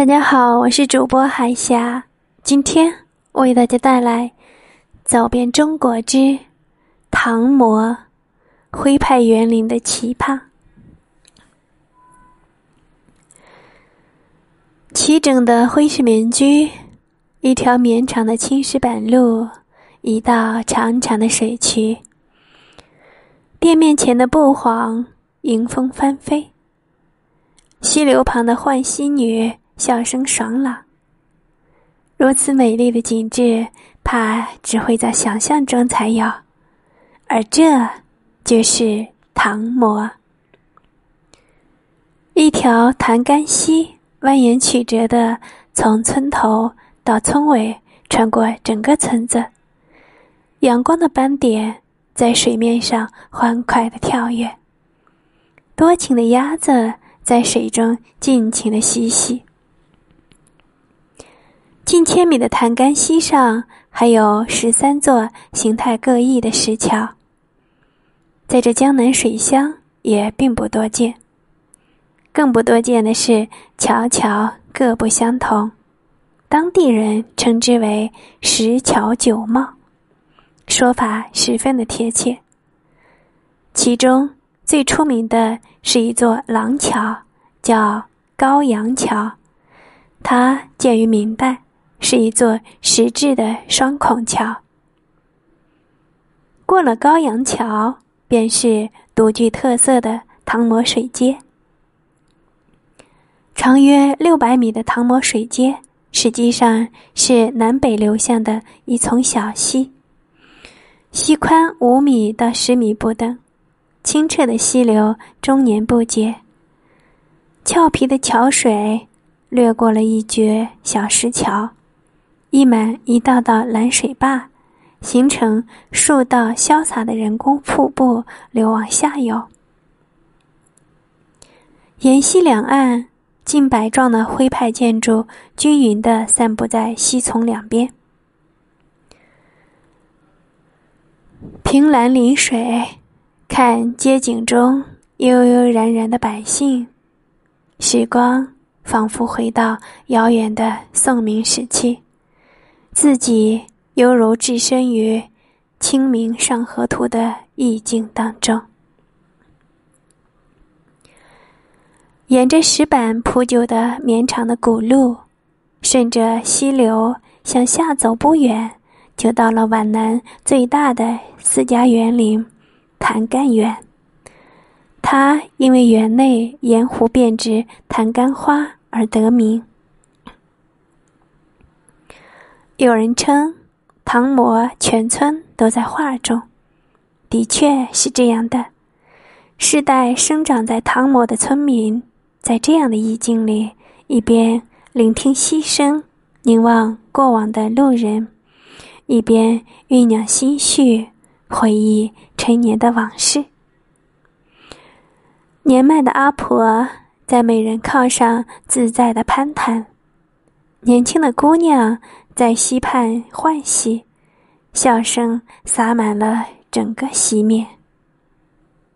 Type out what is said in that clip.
大家好，我是主播海霞，今天为大家带来《走遍中国之唐模徽派园林的奇葩》。齐整的徽式民居，一条绵长的青石板路，一道长长的水渠，店面前的布黄迎风翻飞，溪流旁的浣溪女。笑声爽朗。如此美丽的景致，怕只会在想象中才有，而这就是唐模。一条弹干溪蜿蜒曲折的从村头到村尾，穿过整个村子。阳光的斑点在水面上欢快的跳跃，多情的鸭子在水中尽情的嬉戏。近千米的弹干溪上，还有十三座形态各异的石桥。在这江南水乡，也并不多见。更不多见的是，桥桥各不相同，当地人称之为“十桥九貌”，说法十分的贴切。其中最出名的是一座廊桥，叫高阳桥，它建于明代。是一座石质的双孔桥。过了高阳桥，便是独具特色的唐模水街。长约六百米的唐模水街，实际上是南北流向的一丛小溪，溪宽五米到十米不等，清澈的溪流终年不竭。俏皮的桥水掠过了一绝小石桥。溢满一道道蓝水坝，形成数道潇洒的人工瀑布，流往下游。沿溪两岸，近百幢的徽派建筑均匀地散布在溪丛两边。凭栏临水，看街景中悠悠然然的百姓，时光仿佛回到遥远的宋明时期。自己犹如置身于《清明上河图》的意境当中，沿着石板铺就的绵长的古路，顺着溪流向下走不远，就到了皖南最大的私家园林——潭干园。它因为园内沿湖遍植弹干花而得名。有人称，唐模全村都在画中，的确是这样的。世代生长在唐模的村民，在这样的意境里，一边聆听溪声，凝望过往的路人，一边酝酿心绪，回忆陈年的往事。年迈的阿婆在美人靠上自在的攀谈，年轻的姑娘。在溪畔欢喜，笑声洒满了整个溪面。